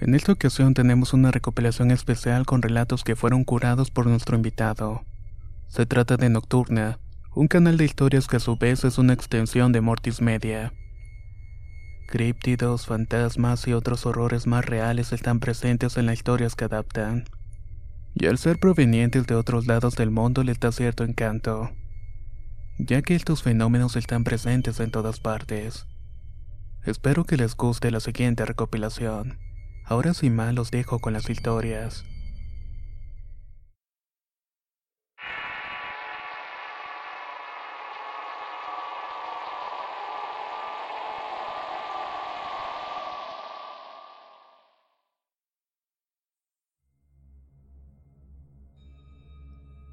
En esta ocasión tenemos una recopilación especial con relatos que fueron curados por nuestro invitado. Se trata de Nocturna, un canal de historias que a su vez es una extensión de Mortis Media. Críptidos, fantasmas y otros horrores más reales están presentes en las historias que adaptan. Y al ser provenientes de otros lados del mundo les da cierto encanto, ya que estos fenómenos están presentes en todas partes. Espero que les guste la siguiente recopilación. Ahora sin más los dejo con las historias.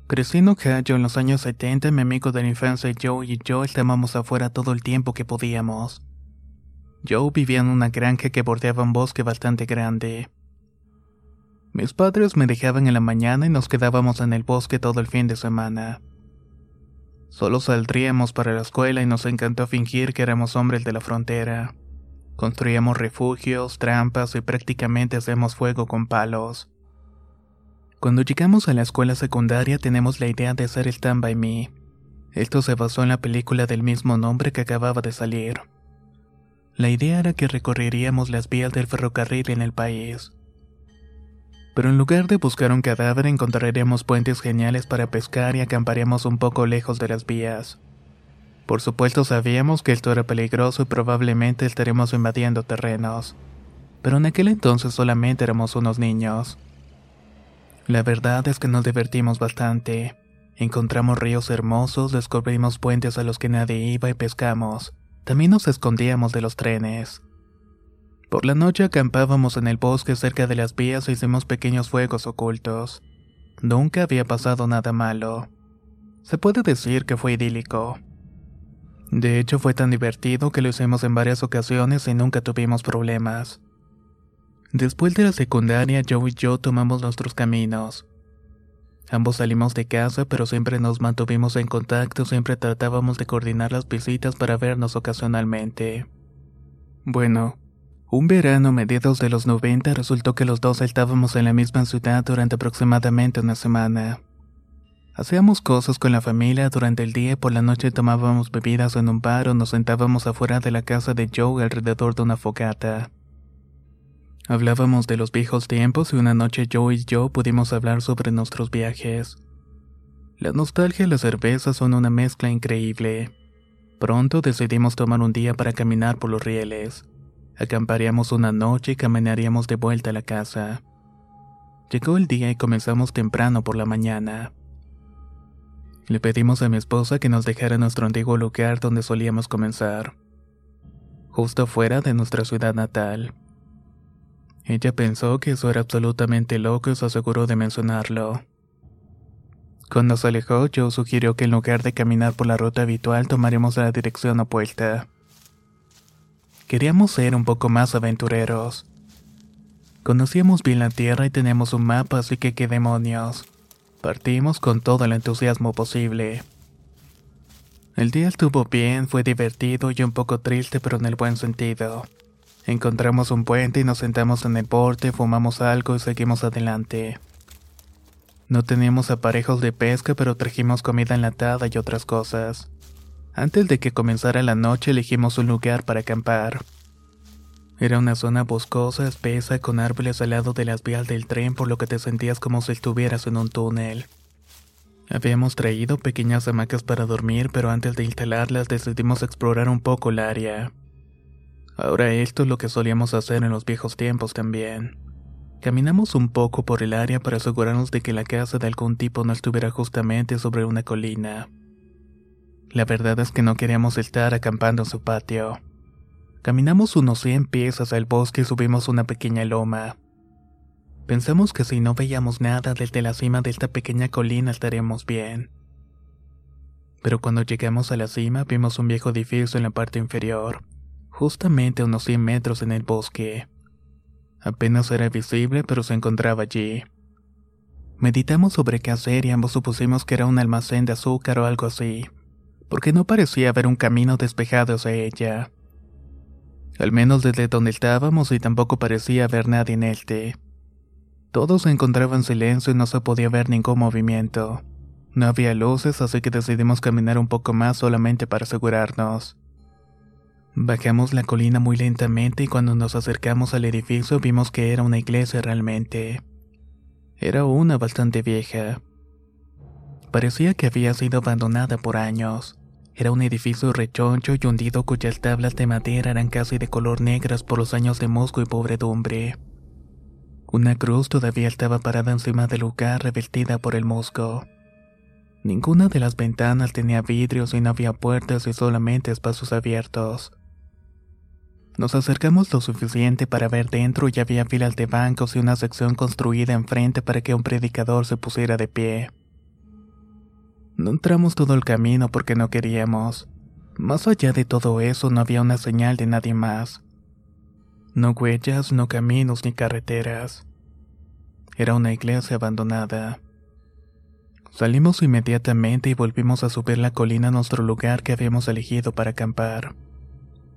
Crecí en Ohio en los años 70 mi amigo de la infancia Joe y yo estábamos afuera todo el tiempo que podíamos. Joe vivía en una granja que bordeaba un bosque bastante grande. Mis padres me dejaban en la mañana y nos quedábamos en el bosque todo el fin de semana. Solo saldríamos para la escuela y nos encantó fingir que éramos hombres de la frontera. Construíamos refugios, trampas y prácticamente hacemos fuego con palos. Cuando llegamos a la escuela secundaria tenemos la idea de hacer Stand By Me. Esto se basó en la película del mismo nombre que acababa de salir. La idea era que recorreríamos las vías del ferrocarril en el país. Pero en lugar de buscar un cadáver encontraríamos puentes geniales para pescar y acamparíamos un poco lejos de las vías. Por supuesto sabíamos que esto era peligroso y probablemente estaremos invadiendo terrenos. Pero en aquel entonces solamente éramos unos niños. La verdad es que nos divertimos bastante. Encontramos ríos hermosos, descubrimos puentes a los que nadie iba y pescamos. También nos escondíamos de los trenes. Por la noche acampábamos en el bosque cerca de las vías e hicimos pequeños fuegos ocultos. Nunca había pasado nada malo. Se puede decir que fue idílico. De hecho fue tan divertido que lo hicimos en varias ocasiones y nunca tuvimos problemas. Después de la secundaria, Joe y yo tomamos nuestros caminos. Ambos salimos de casa, pero siempre nos mantuvimos en contacto, siempre tratábamos de coordinar las visitas para vernos ocasionalmente. Bueno, un verano mediados de los 90 resultó que los dos estábamos en la misma ciudad durante aproximadamente una semana. Hacíamos cosas con la familia durante el día y por la noche tomábamos bebidas en un bar o nos sentábamos afuera de la casa de Joe alrededor de una fogata. Hablábamos de los viejos tiempos y una noche Joe y yo pudimos hablar sobre nuestros viajes. La nostalgia y la cerveza son una mezcla increíble. Pronto decidimos tomar un día para caminar por los rieles. Acamparíamos una noche y caminaríamos de vuelta a la casa. Llegó el día y comenzamos temprano por la mañana. Le pedimos a mi esposa que nos dejara nuestro antiguo lugar donde solíamos comenzar, justo fuera de nuestra ciudad natal. Ella pensó que eso era absolutamente loco y se aseguró de mencionarlo. Cuando se alejó, Joe sugirió que en lugar de caminar por la ruta habitual tomaremos la dirección opuesta. Queríamos ser un poco más aventureros. Conocíamos bien la tierra y teníamos un mapa, así que qué demonios. Partimos con todo el entusiasmo posible. El día estuvo bien, fue divertido y un poco triste, pero en el buen sentido. Encontramos un puente y nos sentamos en el porte, fumamos algo y seguimos adelante. No teníamos aparejos de pesca, pero trajimos comida enlatada y otras cosas. Antes de que comenzara la noche elegimos un lugar para acampar. Era una zona boscosa, espesa, con árboles al lado de las vías del tren, por lo que te sentías como si estuvieras en un túnel. Habíamos traído pequeñas hamacas para dormir, pero antes de instalarlas decidimos explorar un poco el área. Ahora esto es lo que solíamos hacer en los viejos tiempos también. Caminamos un poco por el área para asegurarnos de que la casa de algún tipo no estuviera justamente sobre una colina. La verdad es que no queríamos estar acampando en su patio. Caminamos unos 100 pies hacia el bosque y subimos una pequeña loma. Pensamos que si no veíamos nada desde la cima de esta pequeña colina estaríamos bien. Pero cuando llegamos a la cima vimos un viejo edificio en la parte inferior, justamente a unos 100 metros en el bosque. Apenas era visible, pero se encontraba allí. Meditamos sobre qué hacer y ambos supusimos que era un almacén de azúcar o algo así, porque no parecía haber un camino despejado hacia ella. Al menos desde donde estábamos y tampoco parecía haber nadie en este. Todo se encontraba en silencio y no se podía ver ningún movimiento. No había luces, así que decidimos caminar un poco más solamente para asegurarnos. Bajamos la colina muy lentamente y cuando nos acercamos al edificio vimos que era una iglesia realmente. Era una bastante vieja. Parecía que había sido abandonada por años. Era un edificio rechoncho y hundido cuyas tablas de madera eran casi de color negras por los años de mosco y pobredumbre. Una cruz todavía estaba parada encima del lugar revestida por el musgo. Ninguna de las ventanas tenía vidrios y no había puertas y solamente espacios abiertos. Nos acercamos lo suficiente para ver dentro y había filas de bancos y una sección construida enfrente para que un predicador se pusiera de pie. No entramos todo el camino porque no queríamos. Más allá de todo eso no había una señal de nadie más. No huellas, no caminos ni carreteras. Era una iglesia abandonada. Salimos inmediatamente y volvimos a subir la colina a nuestro lugar que habíamos elegido para acampar.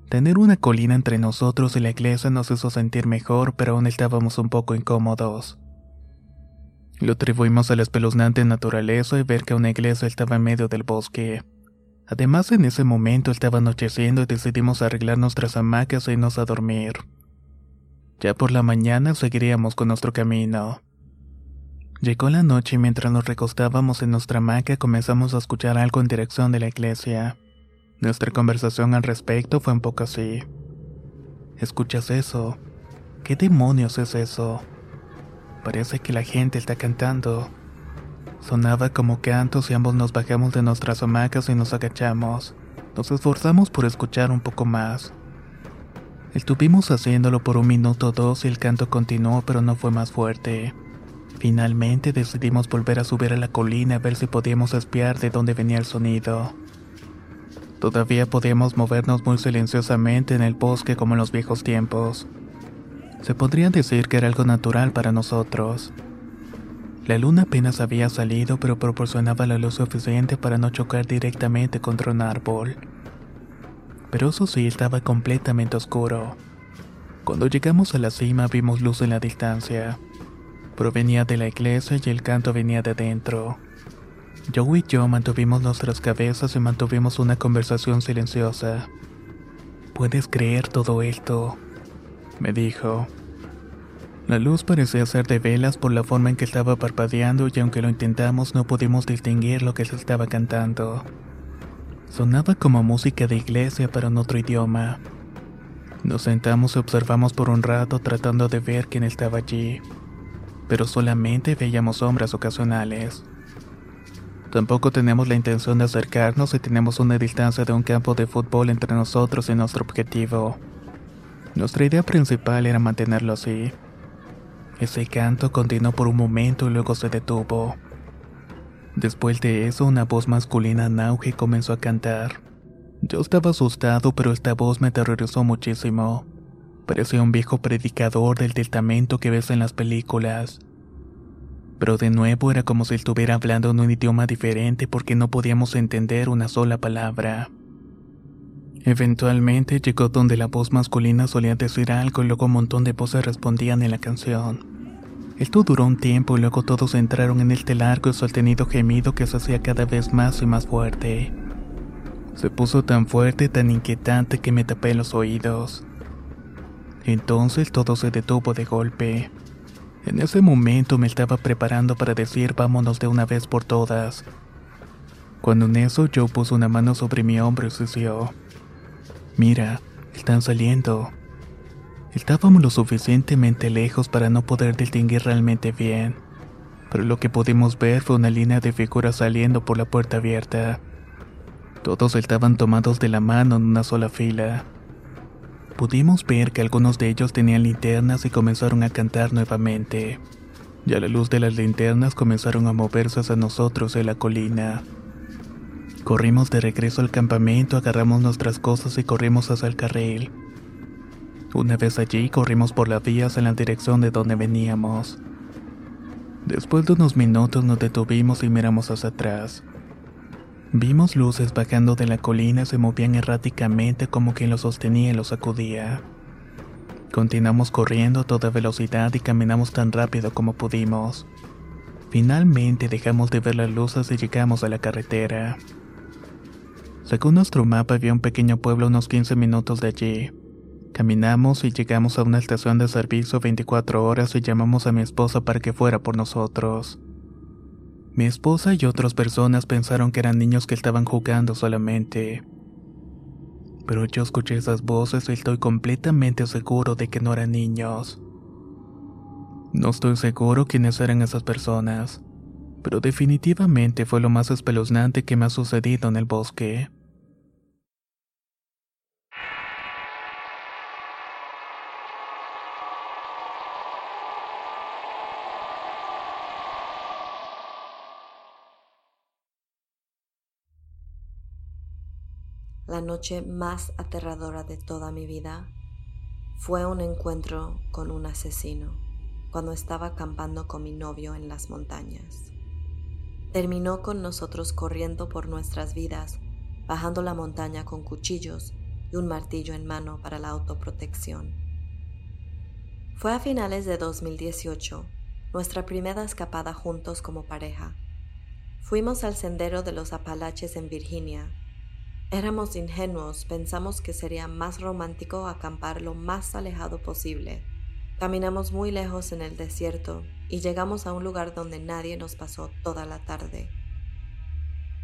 Tener una colina entre nosotros y la iglesia nos hizo sentir mejor, pero aún estábamos un poco incómodos. Lo atribuimos a la espeluznante naturaleza y ver que una iglesia estaba en medio del bosque. Además, en ese momento estaba anocheciendo y decidimos arreglar nuestras hamacas e irnos a dormir. Ya por la mañana seguiríamos con nuestro camino. Llegó la noche y mientras nos recostábamos en nuestra hamaca comenzamos a escuchar algo en dirección de la iglesia. Nuestra conversación al respecto fue un poco así. ¿Escuchas eso? ¿Qué demonios es eso? Parece que la gente está cantando. Sonaba como cantos y ambos nos bajamos de nuestras hamacas y nos agachamos. Nos esforzamos por escuchar un poco más. Estuvimos haciéndolo por un minuto o dos y el canto continuó, pero no fue más fuerte. Finalmente decidimos volver a subir a la colina a ver si podíamos espiar de dónde venía el sonido. Todavía podíamos movernos muy silenciosamente en el bosque como en los viejos tiempos. Se podría decir que era algo natural para nosotros. La luna apenas había salido, pero proporcionaba la luz suficiente para no chocar directamente contra un árbol pero eso sí estaba completamente oscuro. Cuando llegamos a la cima vimos luz en la distancia. Provenía de la iglesia y el canto venía de dentro. Joe y yo mantuvimos nuestras cabezas y mantuvimos una conversación silenciosa. ¿Puedes creer todo esto? me dijo. La luz parecía ser de velas por la forma en que estaba parpadeando y aunque lo intentamos no pudimos distinguir lo que se estaba cantando. Sonaba como música de iglesia pero en otro idioma. Nos sentamos y observamos por un rato tratando de ver quién estaba allí, pero solamente veíamos sombras ocasionales. Tampoco tenemos la intención de acercarnos y tenemos una distancia de un campo de fútbol entre nosotros y nuestro objetivo. Nuestra idea principal era mantenerlo así. Ese canto continuó por un momento y luego se detuvo. Después de eso, una voz masculina en auge comenzó a cantar. Yo estaba asustado, pero esta voz me aterrorizó muchísimo. Parecía un viejo predicador del testamento que ves en las películas. Pero de nuevo era como si estuviera hablando en un idioma diferente porque no podíamos entender una sola palabra. Eventualmente llegó donde la voz masculina solía decir algo y luego un montón de voces respondían en la canción. Esto duró un tiempo y luego todos entraron en este largo y sostenido gemido que se hacía cada vez más y más fuerte. Se puso tan fuerte, tan inquietante que me tapé los oídos. Entonces todo se detuvo de golpe. En ese momento me estaba preparando para decir vámonos de una vez por todas. Cuando en eso Joe puso una mano sobre mi hombro y sució. Mira, Están saliendo. Estábamos lo suficientemente lejos para no poder distinguir realmente bien, pero lo que pudimos ver fue una línea de figuras saliendo por la puerta abierta. Todos estaban tomados de la mano en una sola fila. Pudimos ver que algunos de ellos tenían linternas y comenzaron a cantar nuevamente. Y a la luz de las linternas comenzaron a moverse hacia nosotros en la colina. Corrimos de regreso al campamento, agarramos nuestras cosas y corrimos hacia el carril. Una vez allí, corrimos por las vías en la dirección de donde veníamos. Después de unos minutos nos detuvimos y miramos hacia atrás. Vimos luces bajando de la colina se movían erráticamente como quien lo sostenía y lo sacudía. Continuamos corriendo a toda velocidad y caminamos tan rápido como pudimos. Finalmente dejamos de ver las luces y llegamos a la carretera. Según nuestro mapa había un pequeño pueblo unos 15 minutos de allí. Caminamos y llegamos a una estación de servicio 24 horas y llamamos a mi esposa para que fuera por nosotros. Mi esposa y otras personas pensaron que eran niños que estaban jugando solamente. Pero yo escuché esas voces y estoy completamente seguro de que no eran niños. No estoy seguro quiénes eran esas personas, pero definitivamente fue lo más espeluznante que me ha sucedido en el bosque. La noche más aterradora de toda mi vida fue un encuentro con un asesino cuando estaba acampando con mi novio en las montañas. Terminó con nosotros corriendo por nuestras vidas, bajando la montaña con cuchillos y un martillo en mano para la autoprotección. Fue a finales de 2018, nuestra primera escapada juntos como pareja. Fuimos al sendero de los Apalaches en Virginia Éramos ingenuos, pensamos que sería más romántico acampar lo más alejado posible. Caminamos muy lejos en el desierto y llegamos a un lugar donde nadie nos pasó toda la tarde.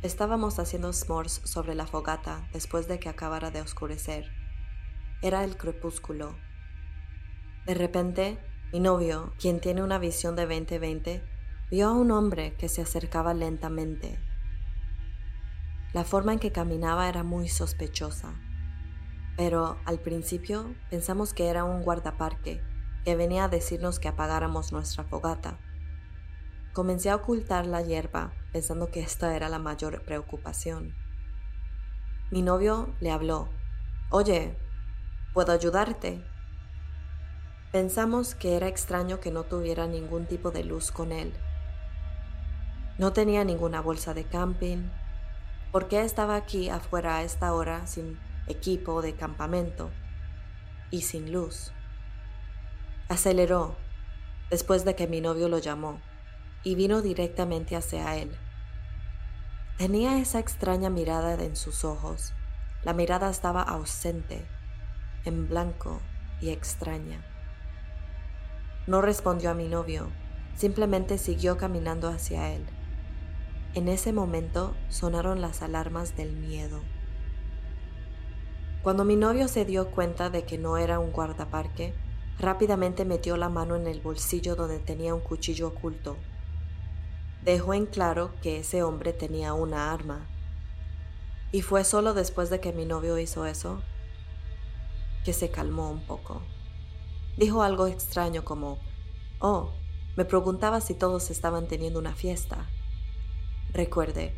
Estábamos haciendo s'mores sobre la fogata después de que acabara de oscurecer. Era el crepúsculo. De repente, mi novio, quien tiene una visión de 2020, vio a un hombre que se acercaba lentamente la forma en que caminaba era muy sospechosa, pero al principio pensamos que era un guardaparque que venía a decirnos que apagáramos nuestra fogata. Comencé a ocultar la hierba pensando que esta era la mayor preocupación. Mi novio le habló, Oye, ¿puedo ayudarte? Pensamos que era extraño que no tuviera ningún tipo de luz con él. No tenía ninguna bolsa de camping, ¿Por qué estaba aquí afuera a esta hora sin equipo de campamento y sin luz? Aceleró después de que mi novio lo llamó y vino directamente hacia él. Tenía esa extraña mirada en sus ojos. La mirada estaba ausente, en blanco y extraña. No respondió a mi novio, simplemente siguió caminando hacia él. En ese momento sonaron las alarmas del miedo. Cuando mi novio se dio cuenta de que no era un guardaparque, rápidamente metió la mano en el bolsillo donde tenía un cuchillo oculto. Dejó en claro que ese hombre tenía una arma. Y fue solo después de que mi novio hizo eso que se calmó un poco. Dijo algo extraño como, oh, me preguntaba si todos estaban teniendo una fiesta. Recuerde,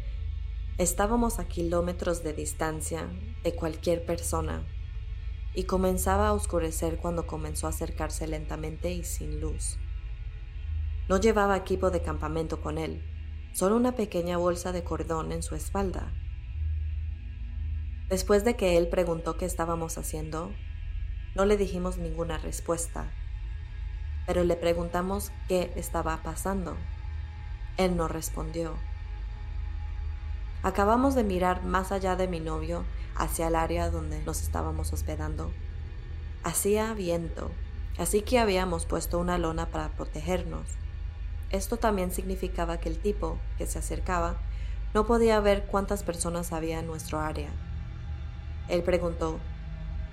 estábamos a kilómetros de distancia de cualquier persona y comenzaba a oscurecer cuando comenzó a acercarse lentamente y sin luz. No llevaba equipo de campamento con él, solo una pequeña bolsa de cordón en su espalda. Después de que él preguntó qué estábamos haciendo, no le dijimos ninguna respuesta, pero le preguntamos qué estaba pasando. Él no respondió. Acabamos de mirar más allá de mi novio hacia el área donde nos estábamos hospedando. Hacía viento, así que habíamos puesto una lona para protegernos. Esto también significaba que el tipo que se acercaba no podía ver cuántas personas había en nuestro área. Él preguntó,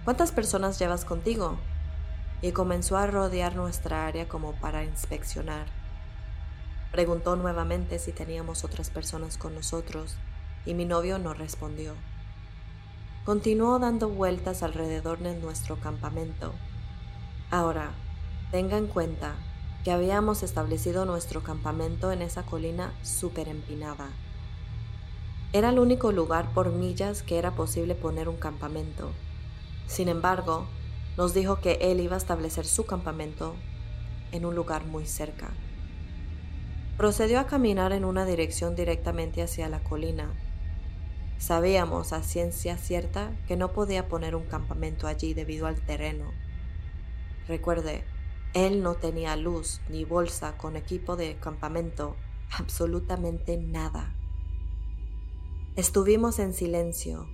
¿cuántas personas llevas contigo? Y comenzó a rodear nuestra área como para inspeccionar. Preguntó nuevamente si teníamos otras personas con nosotros y mi novio no respondió. Continuó dando vueltas alrededor de nuestro campamento. Ahora, tenga en cuenta que habíamos establecido nuestro campamento en esa colina súper empinada. Era el único lugar por millas que era posible poner un campamento. Sin embargo, nos dijo que él iba a establecer su campamento en un lugar muy cerca. Procedió a caminar en una dirección directamente hacia la colina. Sabíamos a ciencia cierta que no podía poner un campamento allí debido al terreno. Recuerde, él no tenía luz ni bolsa con equipo de campamento, absolutamente nada. Estuvimos en silencio,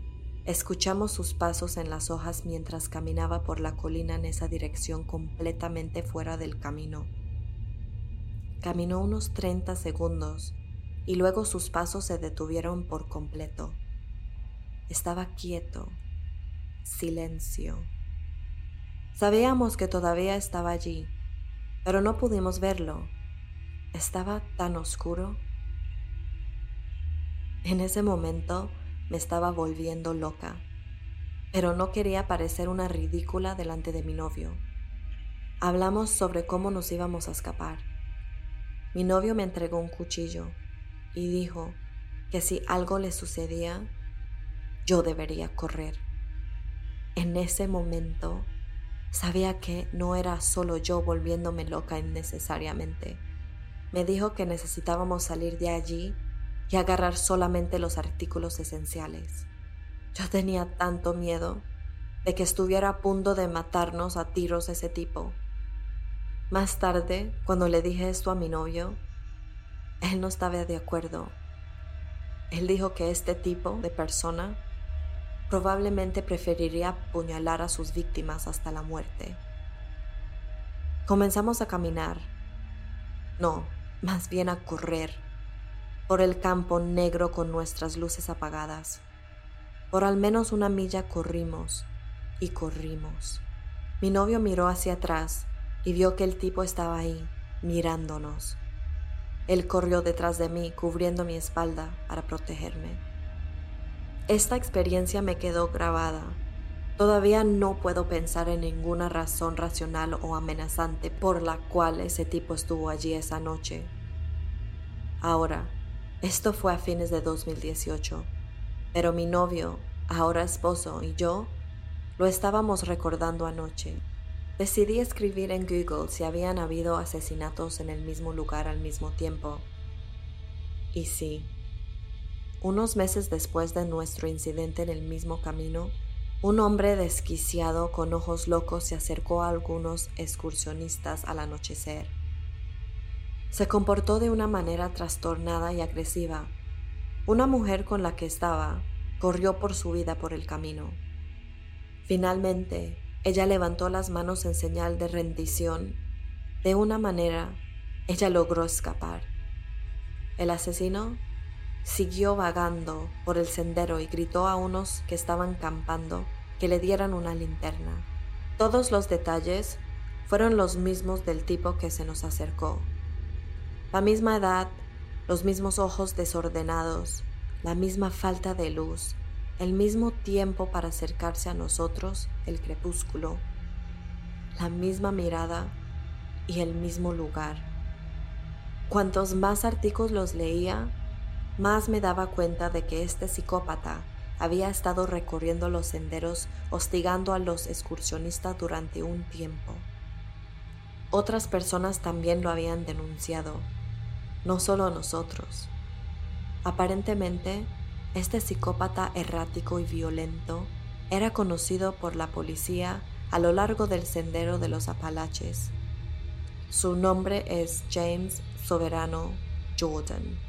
escuchamos sus pasos en las hojas mientras caminaba por la colina en esa dirección completamente fuera del camino. Caminó unos 30 segundos y luego sus pasos se detuvieron por completo. Estaba quieto, silencio. Sabíamos que todavía estaba allí, pero no pudimos verlo. Estaba tan oscuro. En ese momento me estaba volviendo loca, pero no quería parecer una ridícula delante de mi novio. Hablamos sobre cómo nos íbamos a escapar. Mi novio me entregó un cuchillo y dijo que si algo le sucedía, yo debería correr. En ese momento Sabía que no era solo yo volviéndome loca innecesariamente. Me dijo que necesitábamos salir de allí y agarrar solamente los artículos esenciales. Yo tenía tanto miedo de que estuviera a punto de matarnos a tiros ese tipo. Más tarde, cuando le dije esto a mi novio, él no estaba de acuerdo. Él dijo que este tipo de persona probablemente preferiría apuñalar a sus víctimas hasta la muerte. Comenzamos a caminar, no, más bien a correr, por el campo negro con nuestras luces apagadas. Por al menos una milla corrimos y corrimos. Mi novio miró hacia atrás y vio que el tipo estaba ahí, mirándonos. Él corrió detrás de mí, cubriendo mi espalda para protegerme. Esta experiencia me quedó grabada. Todavía no puedo pensar en ninguna razón racional o amenazante por la cual ese tipo estuvo allí esa noche. Ahora, esto fue a fines de 2018, pero mi novio, ahora esposo, y yo lo estábamos recordando anoche. Decidí escribir en Google si habían habido asesinatos en el mismo lugar al mismo tiempo. Y sí, unos meses después de nuestro incidente en el mismo camino, un hombre desquiciado con ojos locos se acercó a algunos excursionistas al anochecer. Se comportó de una manera trastornada y agresiva. Una mujer con la que estaba corrió por su vida por el camino. Finalmente, ella levantó las manos en señal de rendición. De una manera, ella logró escapar. El asesino siguió vagando por el sendero y gritó a unos que estaban campando que le dieran una linterna. Todos los detalles fueron los mismos del tipo que se nos acercó. La misma edad, los mismos ojos desordenados, la misma falta de luz, el mismo tiempo para acercarse a nosotros, el crepúsculo, la misma mirada y el mismo lugar. Cuantos más artículos los leía, más me daba cuenta de que este psicópata había estado recorriendo los senderos hostigando a los excursionistas durante un tiempo. Otras personas también lo habían denunciado, no solo nosotros. Aparentemente, este psicópata errático y violento era conocido por la policía a lo largo del sendero de los Apalaches. Su nombre es James Soberano Jordan.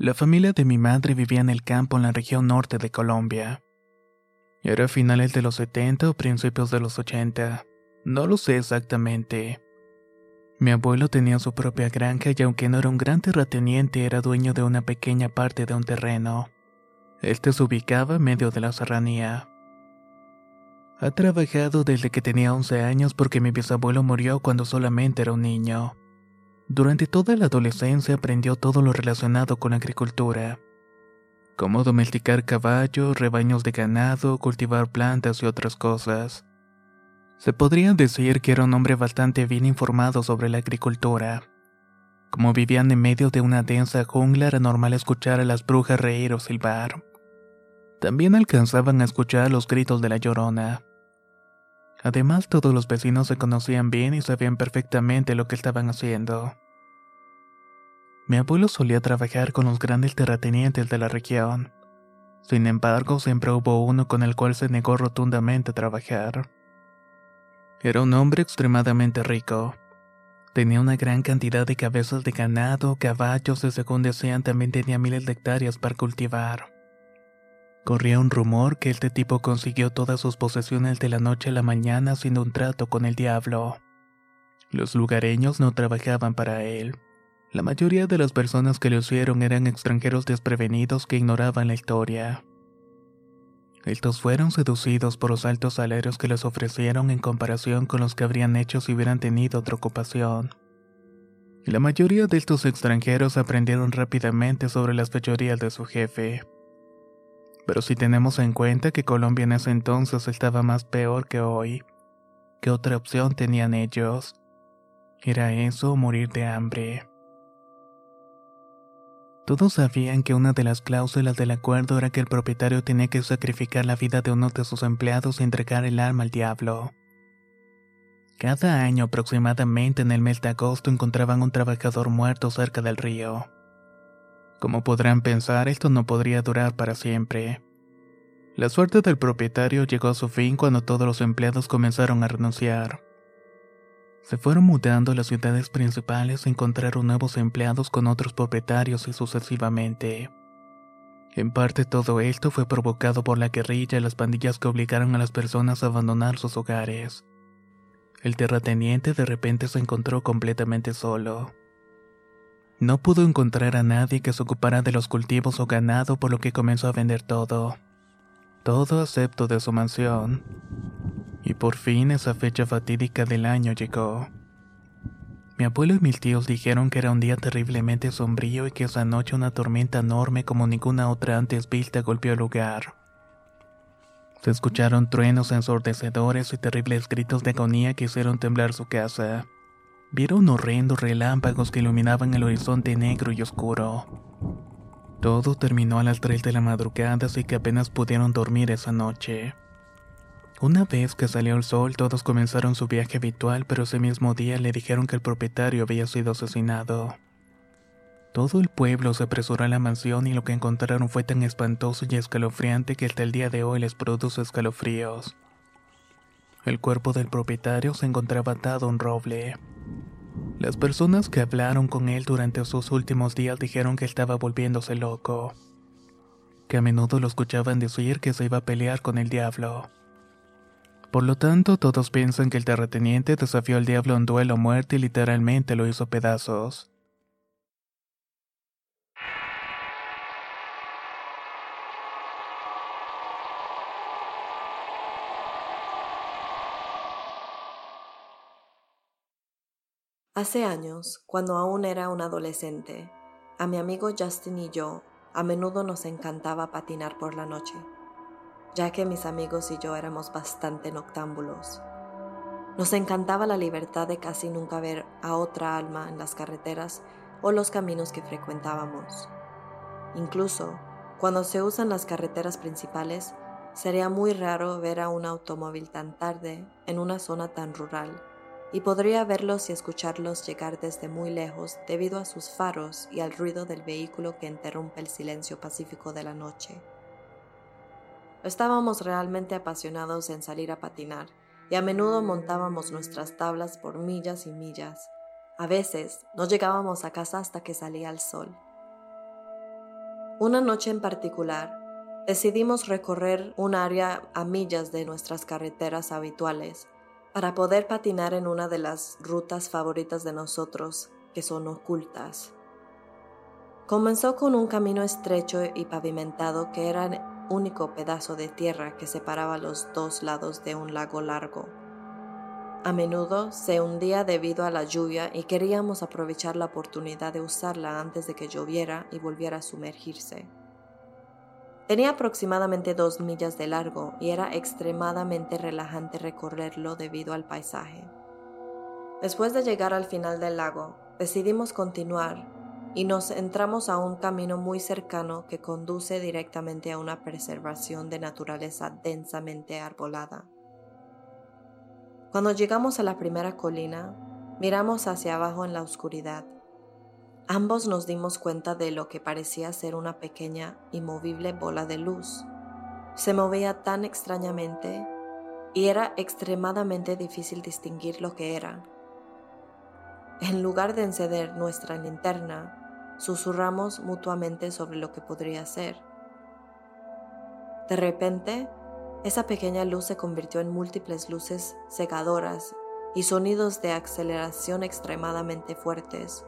La familia de mi madre vivía en el campo en la región norte de Colombia. Era finales de los 70 o principios de los 80. No lo sé exactamente. Mi abuelo tenía su propia granja y aunque no era un gran terrateniente, era dueño de una pequeña parte de un terreno. Este se ubicaba en medio de la serranía. Ha trabajado desde que tenía 11 años porque mi bisabuelo murió cuando solamente era un niño. Durante toda la adolescencia aprendió todo lo relacionado con la agricultura. Cómo domesticar caballos, rebaños de ganado, cultivar plantas y otras cosas. Se podría decir que era un hombre bastante bien informado sobre la agricultura. Como vivían en medio de una densa jungla, era normal escuchar a las brujas reír o silbar. También alcanzaban a escuchar los gritos de la llorona. Además, todos los vecinos se conocían bien y sabían perfectamente lo que estaban haciendo. Mi abuelo solía trabajar con los grandes terratenientes de la región. Sin embargo, siempre hubo uno con el cual se negó rotundamente a trabajar. Era un hombre extremadamente rico. Tenía una gran cantidad de cabezas de ganado, caballos y según decían también tenía miles de hectáreas para cultivar. Corría un rumor que este tipo consiguió todas sus posesiones de la noche a la mañana haciendo un trato con el diablo. Los lugareños no trabajaban para él. La mayoría de las personas que lo hicieron eran extranjeros desprevenidos que ignoraban la historia. Estos fueron seducidos por los altos salarios que les ofrecieron en comparación con los que habrían hecho si hubieran tenido otra ocupación. La mayoría de estos extranjeros aprendieron rápidamente sobre las fechorías de su jefe. Pero si tenemos en cuenta que Colombia en ese entonces estaba más peor que hoy, ¿qué otra opción tenían ellos? Era eso o morir de hambre. Todos sabían que una de las cláusulas del acuerdo era que el propietario tenía que sacrificar la vida de uno de sus empleados y entregar el alma al diablo. Cada año aproximadamente en el mes de agosto encontraban un trabajador muerto cerca del río. Como podrán pensar, esto no podría durar para siempre. La suerte del propietario llegó a su fin cuando todos los empleados comenzaron a renunciar. Se fueron mudando a las ciudades principales y encontraron nuevos empleados con otros propietarios y sucesivamente. En parte todo esto fue provocado por la guerrilla y las pandillas que obligaron a las personas a abandonar sus hogares. El terrateniente de repente se encontró completamente solo. No pudo encontrar a nadie que se ocupara de los cultivos o ganado por lo que comenzó a vender todo. Todo excepto de su mansión. Y por fin esa fecha fatídica del año llegó. Mi abuelo y mis tíos dijeron que era un día terriblemente sombrío y que esa noche una tormenta enorme como ninguna otra antes vista golpeó el lugar. Se escucharon truenos ensordecedores y terribles gritos de agonía que hicieron temblar su casa. Vieron horrendos relámpagos que iluminaban el horizonte negro y oscuro. Todo terminó a las 3 de la madrugada, así que apenas pudieron dormir esa noche. Una vez que salió el sol, todos comenzaron su viaje habitual, pero ese mismo día le dijeron que el propietario había sido asesinado. Todo el pueblo se apresuró a la mansión y lo que encontraron fue tan espantoso y escalofriante que hasta el día de hoy les produce escalofríos. El cuerpo del propietario se encontraba atado a un roble. Las personas que hablaron con él durante sus últimos días dijeron que estaba volviéndose loco, que a menudo lo escuchaban decir que se iba a pelear con el diablo. Por lo tanto, todos piensan que el terrateniente desafió al diablo en duelo a muerte y literalmente lo hizo pedazos. Hace años, cuando aún era un adolescente, a mi amigo Justin y yo a menudo nos encantaba patinar por la noche, ya que mis amigos y yo éramos bastante noctámbulos. Nos encantaba la libertad de casi nunca ver a otra alma en las carreteras o los caminos que frecuentábamos. Incluso, cuando se usan las carreteras principales, sería muy raro ver a un automóvil tan tarde en una zona tan rural, y podría verlos y escucharlos llegar desde muy lejos debido a sus faros y al ruido del vehículo que interrumpe el silencio pacífico de la noche. Estábamos realmente apasionados en salir a patinar, y a menudo montábamos nuestras tablas por millas y millas. A veces no llegábamos a casa hasta que salía el sol. Una noche en particular, decidimos recorrer un área a millas de nuestras carreteras habituales para poder patinar en una de las rutas favoritas de nosotros, que son ocultas. Comenzó con un camino estrecho y pavimentado que era el único pedazo de tierra que separaba los dos lados de un lago largo. A menudo se hundía debido a la lluvia y queríamos aprovechar la oportunidad de usarla antes de que lloviera y volviera a sumergirse. Tenía aproximadamente dos millas de largo y era extremadamente relajante recorrerlo debido al paisaje. Después de llegar al final del lago, decidimos continuar y nos entramos a un camino muy cercano que conduce directamente a una preservación de naturaleza densamente arbolada. Cuando llegamos a la primera colina, miramos hacia abajo en la oscuridad Ambos nos dimos cuenta de lo que parecía ser una pequeña y movible bola de luz. Se movía tan extrañamente y era extremadamente difícil distinguir lo que era. En lugar de encender nuestra linterna, susurramos mutuamente sobre lo que podría ser. De repente, esa pequeña luz se convirtió en múltiples luces cegadoras y sonidos de aceleración extremadamente fuertes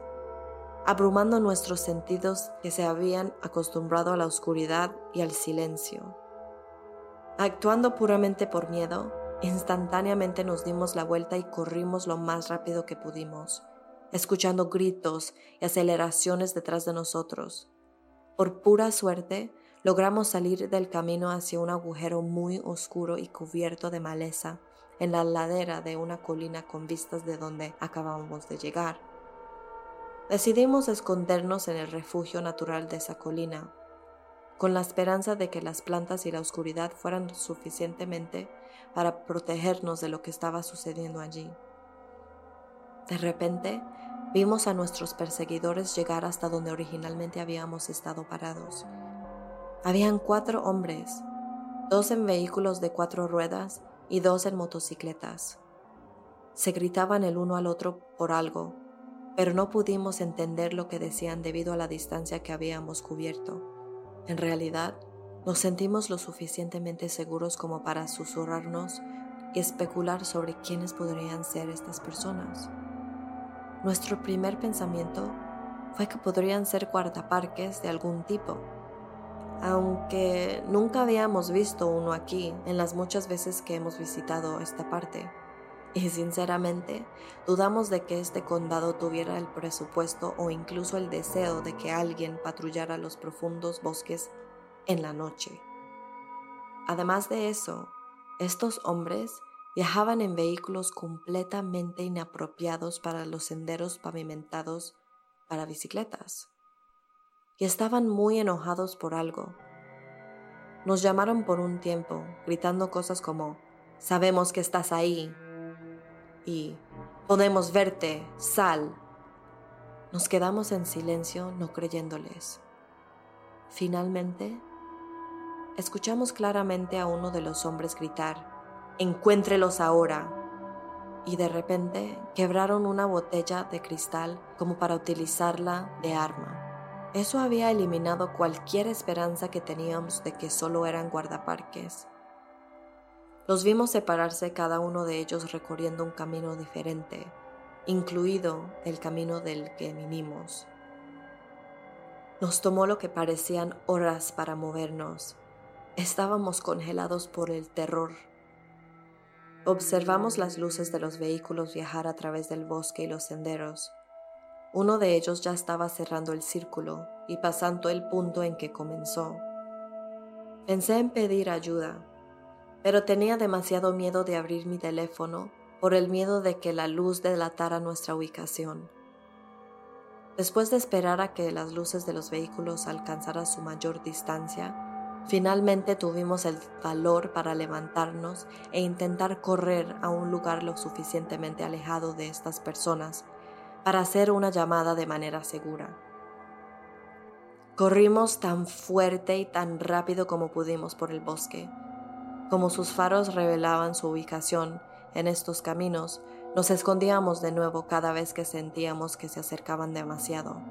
abrumando nuestros sentidos que se habían acostumbrado a la oscuridad y al silencio. Actuando puramente por miedo, instantáneamente nos dimos la vuelta y corrimos lo más rápido que pudimos, escuchando gritos y aceleraciones detrás de nosotros. Por pura suerte, logramos salir del camino hacia un agujero muy oscuro y cubierto de maleza en la ladera de una colina con vistas de donde acabábamos de llegar. Decidimos escondernos en el refugio natural de esa colina, con la esperanza de que las plantas y la oscuridad fueran suficientemente para protegernos de lo que estaba sucediendo allí. De repente, vimos a nuestros perseguidores llegar hasta donde originalmente habíamos estado parados. Habían cuatro hombres, dos en vehículos de cuatro ruedas y dos en motocicletas. Se gritaban el uno al otro por algo, pero no pudimos entender lo que decían debido a la distancia que habíamos cubierto. En realidad, nos sentimos lo suficientemente seguros como para susurrarnos y especular sobre quiénes podrían ser estas personas. Nuestro primer pensamiento fue que podrían ser guardaparques de algún tipo, aunque nunca habíamos visto uno aquí en las muchas veces que hemos visitado esta parte y sinceramente dudamos de que este condado tuviera el presupuesto o incluso el deseo de que alguien patrullara los profundos bosques en la noche. Además de eso, estos hombres viajaban en vehículos completamente inapropiados para los senderos pavimentados para bicicletas y estaban muy enojados por algo. Nos llamaron por un tiempo, gritando cosas como, sabemos que estás ahí, y podemos verte, sal. Nos quedamos en silencio no creyéndoles. Finalmente, escuchamos claramente a uno de los hombres gritar, encuéntrelos ahora. Y de repente quebraron una botella de cristal como para utilizarla de arma. Eso había eliminado cualquier esperanza que teníamos de que solo eran guardaparques. Los vimos separarse cada uno de ellos recorriendo un camino diferente, incluido el camino del que vinimos. Nos tomó lo que parecían horas para movernos. Estábamos congelados por el terror. Observamos las luces de los vehículos viajar a través del bosque y los senderos. Uno de ellos ya estaba cerrando el círculo y pasando el punto en que comenzó. Pensé en pedir ayuda, pero tenía demasiado miedo de abrir mi teléfono por el miedo de que la luz delatara nuestra ubicación. Después de esperar a que las luces de los vehículos alcanzaran su mayor distancia, Finalmente tuvimos el valor para levantarnos e intentar correr a un lugar lo suficientemente alejado de estas personas para hacer una llamada de manera segura. Corrimos tan fuerte y tan rápido como pudimos por el bosque. Como sus faros revelaban su ubicación en estos caminos, nos escondíamos de nuevo cada vez que sentíamos que se acercaban demasiado.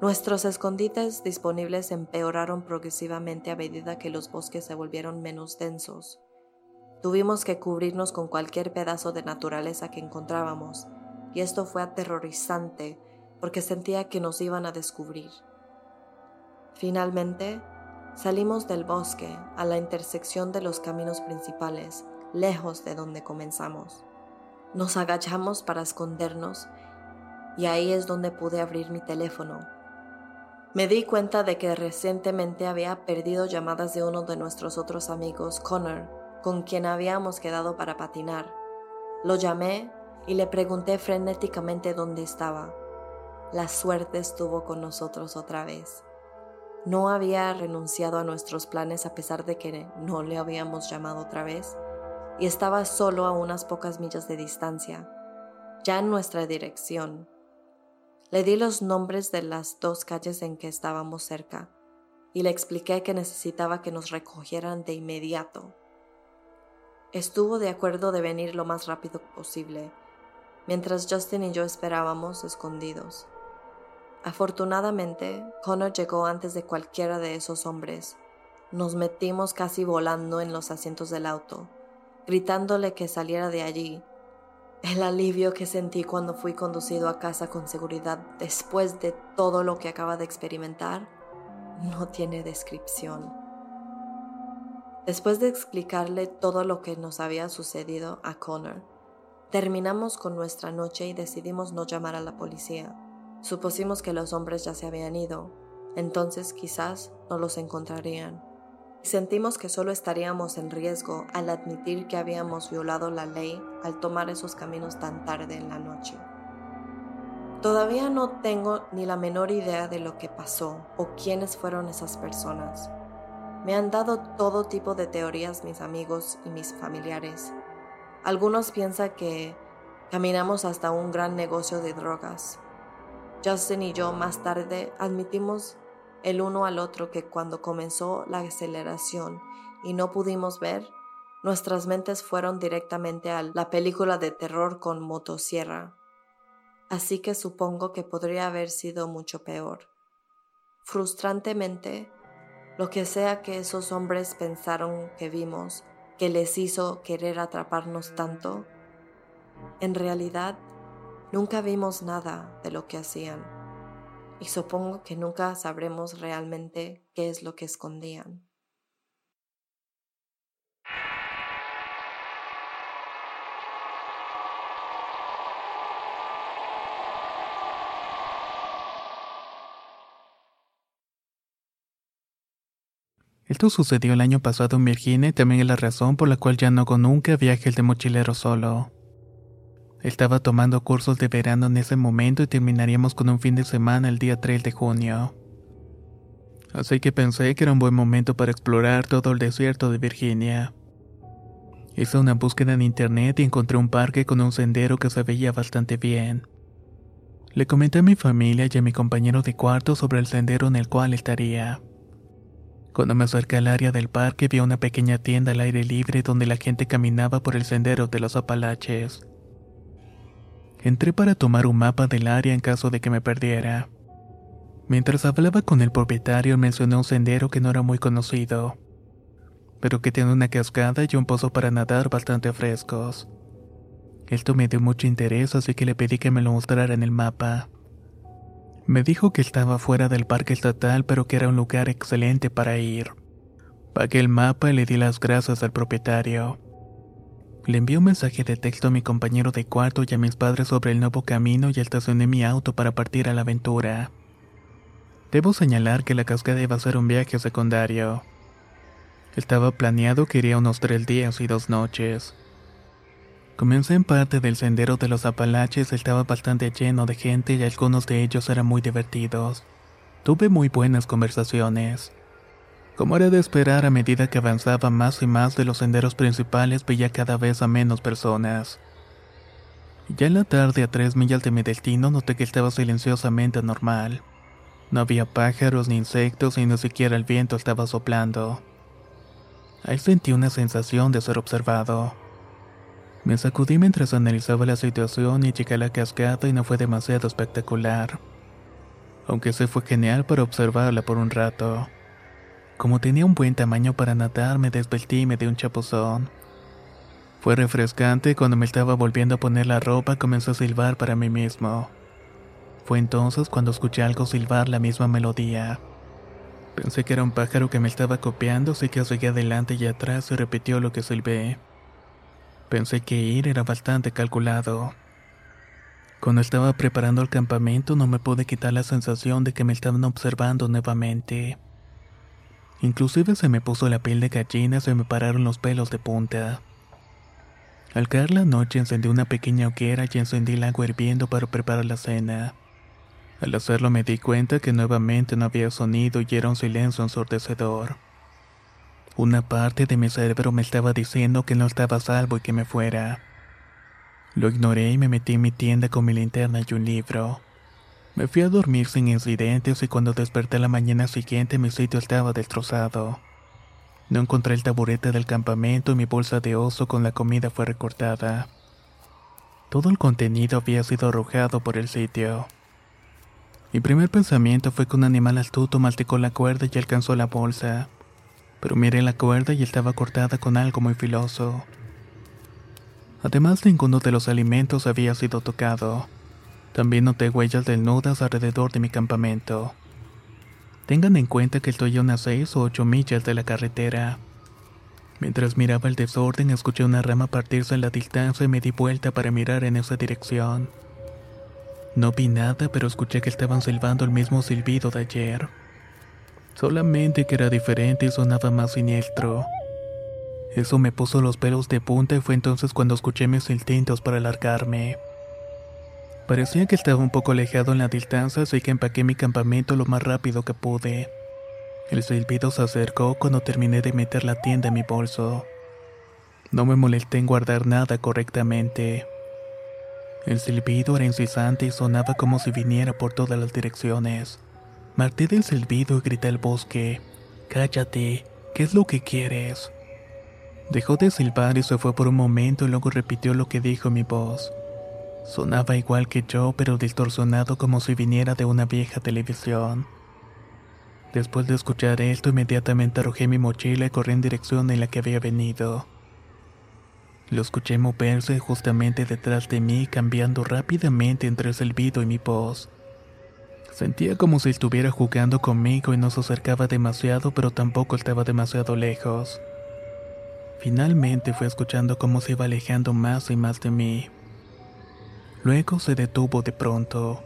Nuestros escondites disponibles empeoraron progresivamente a medida que los bosques se volvieron menos densos. Tuvimos que cubrirnos con cualquier pedazo de naturaleza que encontrábamos, y esto fue aterrorizante porque sentía que nos iban a descubrir. Finalmente, salimos del bosque a la intersección de los caminos principales, lejos de donde comenzamos. Nos agachamos para escondernos y ahí es donde pude abrir mi teléfono me di cuenta de que recientemente había perdido llamadas de uno de nuestros otros amigos, Connor, con quien habíamos quedado para patinar. Lo llamé y le pregunté frenéticamente dónde estaba. La suerte estuvo con nosotros otra vez. No había renunciado a nuestros planes a pesar de que no le habíamos llamado otra vez y estaba solo a unas pocas millas de distancia, ya en nuestra dirección le di los nombres de las dos calles en que estábamos cerca y le expliqué que necesitaba que nos recogieran de inmediato. Estuvo de acuerdo de venir lo más rápido posible, mientras Justin y yo esperábamos escondidos. Afortunadamente, Connor llegó antes de cualquiera de esos hombres. Nos metimos casi volando en los asientos del auto, gritándole que saliera de allí el alivio que sentí cuando fui conducido a casa con seguridad después de todo lo que acaba de experimentar no tiene descripción. Después de explicarle todo lo que nos había sucedido a Connor, terminamos con nuestra noche y decidimos no llamar a la policía. Supusimos que los hombres ya se habían ido, entonces quizás no los encontrarían. Sentimos que solo estaríamos en riesgo al admitir que habíamos violado la ley al tomar esos caminos tan tarde en la noche. Todavía no tengo ni la menor idea de lo que pasó o quiénes fueron esas personas. Me han dado todo tipo de teorías mis amigos y mis familiares. Algunos piensan que caminamos hasta un gran negocio de drogas. Justin y yo más tarde admitimos el uno al otro que cuando comenzó la aceleración y no pudimos ver, nuestras mentes fueron directamente a la película de terror con motosierra. Así que supongo que podría haber sido mucho peor. Frustrantemente, lo que sea que esos hombres pensaron que vimos, que les hizo querer atraparnos tanto, en realidad nunca vimos nada de lo que hacían y supongo que nunca sabremos realmente qué es lo que escondían. Esto sucedió el año pasado en Virginia y también es la razón por la cual ya no hago nunca viajes de mochilero solo. Estaba tomando cursos de verano en ese momento y terminaríamos con un fin de semana el día 3 de junio. Así que pensé que era un buen momento para explorar todo el desierto de Virginia. Hice una búsqueda en internet y encontré un parque con un sendero que se veía bastante bien. Le comenté a mi familia y a mi compañero de cuarto sobre el sendero en el cual estaría. Cuando me acerqué al área del parque vi una pequeña tienda al aire libre donde la gente caminaba por el sendero de los Apalaches. Entré para tomar un mapa del área en caso de que me perdiera. Mientras hablaba con el propietario mencioné un sendero que no era muy conocido, pero que tiene una cascada y un pozo para nadar bastante frescos. Esto me dio mucho interés así que le pedí que me lo mostrara en el mapa. Me dijo que estaba fuera del parque estatal pero que era un lugar excelente para ir. Pagué el mapa y le di las gracias al propietario. Le envié un mensaje de texto a mi compañero de cuarto y a mis padres sobre el nuevo camino y estacioné mi auto para partir a la aventura. Debo señalar que la cascada iba a ser un viaje secundario. Estaba planeado que iría unos tres días y dos noches. Comencé en parte del sendero de los Apalaches, estaba bastante lleno de gente y algunos de ellos eran muy divertidos. Tuve muy buenas conversaciones. Como era de esperar, a medida que avanzaba más y más de los senderos principales veía cada vez a menos personas. Ya en la tarde, a tres millas de mi destino, noté que estaba silenciosamente normal. No había pájaros ni insectos y ni siquiera el viento estaba soplando. Ahí sentí una sensación de ser observado. Me sacudí mientras analizaba la situación y llegué a la cascada y no fue demasiado espectacular. Aunque se fue genial para observarla por un rato. Como tenía un buen tamaño para nadar, me desveltí y me di un chapuzón. Fue refrescante cuando me estaba volviendo a poner la ropa comenzó a silbar para mí mismo. Fue entonces cuando escuché algo silbar la misma melodía. Pensé que era un pájaro que me estaba copiando, así que seguí adelante y atrás y repitió lo que silbé. Pensé que ir era bastante calculado. Cuando estaba preparando el campamento no me pude quitar la sensación de que me estaban observando nuevamente. Inclusive se me puso la piel de gallina y se me pararon los pelos de punta. Al caer la noche encendí una pequeña hoguera y encendí el agua hirviendo para preparar la cena. Al hacerlo me di cuenta que nuevamente no había sonido y era un silencio ensordecedor. Una parte de mi cerebro me estaba diciendo que no estaba salvo y que me fuera. Lo ignoré y me metí en mi tienda con mi linterna y un libro. Me fui a dormir sin incidentes y cuando desperté la mañana siguiente mi sitio estaba destrozado. No encontré el taburete del campamento y mi bolsa de oso con la comida fue recortada. Todo el contenido había sido arrojado por el sitio. Mi primer pensamiento fue que un animal astuto masticó la cuerda y alcanzó la bolsa, pero miré la cuerda y estaba cortada con algo muy filoso. Además, ninguno de los alimentos había sido tocado. También noté huellas desnudas alrededor de mi campamento. Tengan en cuenta que estoy a unas 6 o 8 millas de la carretera. Mientras miraba el desorden, escuché una rama partirse en la distancia y me di vuelta para mirar en esa dirección. No vi nada, pero escuché que estaban silbando el mismo silbido de ayer. Solamente que era diferente y sonaba más siniestro. Eso me puso los pelos de punta y fue entonces cuando escuché mis instintos para alargarme. Parecía que estaba un poco alejado en la distancia, así que empaqué mi campamento lo más rápido que pude. El silbido se acercó cuando terminé de meter la tienda en mi bolso. No me molesté en guardar nada correctamente. El silbido era incesante y sonaba como si viniera por todas las direcciones. Marté del silbido y grité al bosque: Cállate, ¿qué es lo que quieres? Dejó de silbar y se fue por un momento y luego repitió lo que dijo mi voz. Sonaba igual que yo, pero distorsionado como si viniera de una vieja televisión. Después de escuchar esto, inmediatamente arrojé mi mochila y corrí en dirección en la que había venido. Lo escuché moverse justamente detrás de mí, cambiando rápidamente entre el silbido y mi voz. Sentía como si estuviera jugando conmigo y no se acercaba demasiado, pero tampoco estaba demasiado lejos. Finalmente fue escuchando cómo se iba alejando más y más de mí. Luego se detuvo de pronto.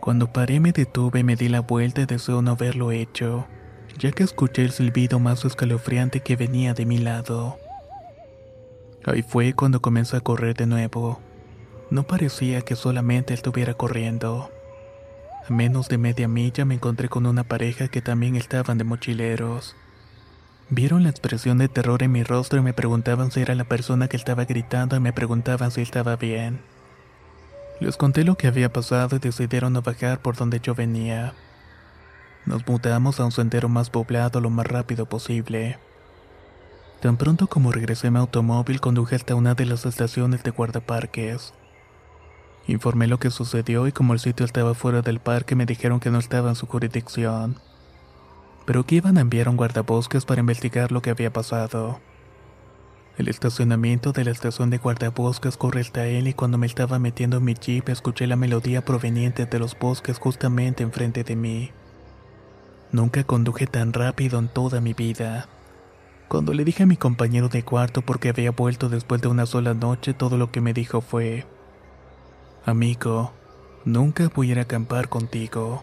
Cuando paré me detuve y me di la vuelta y deseo no haberlo hecho, ya que escuché el silbido más escalofriante que venía de mi lado. Ahí fue cuando comenzó a correr de nuevo. No parecía que solamente estuviera corriendo. A menos de media milla me encontré con una pareja que también estaban de mochileros. Vieron la expresión de terror en mi rostro y me preguntaban si era la persona que estaba gritando y me preguntaban si estaba bien. Les conté lo que había pasado y decidieron no bajar por donde yo venía. Nos mudamos a un sendero más poblado lo más rápido posible. Tan pronto como regresé mi automóvil, conduje hasta una de las estaciones de guardaparques. Informé lo que sucedió y como el sitio estaba fuera del parque me dijeron que no estaba en su jurisdicción, pero que iban a enviar un guardabosques para investigar lo que había pasado. El estacionamiento de la estación de guardabosques corre hasta él y cuando me estaba metiendo en mi jeep escuché la melodía proveniente de los bosques justamente enfrente de mí. Nunca conduje tan rápido en toda mi vida. Cuando le dije a mi compañero de cuarto porque había vuelto después de una sola noche, todo lo que me dijo fue, Amigo, nunca voy a acampar contigo.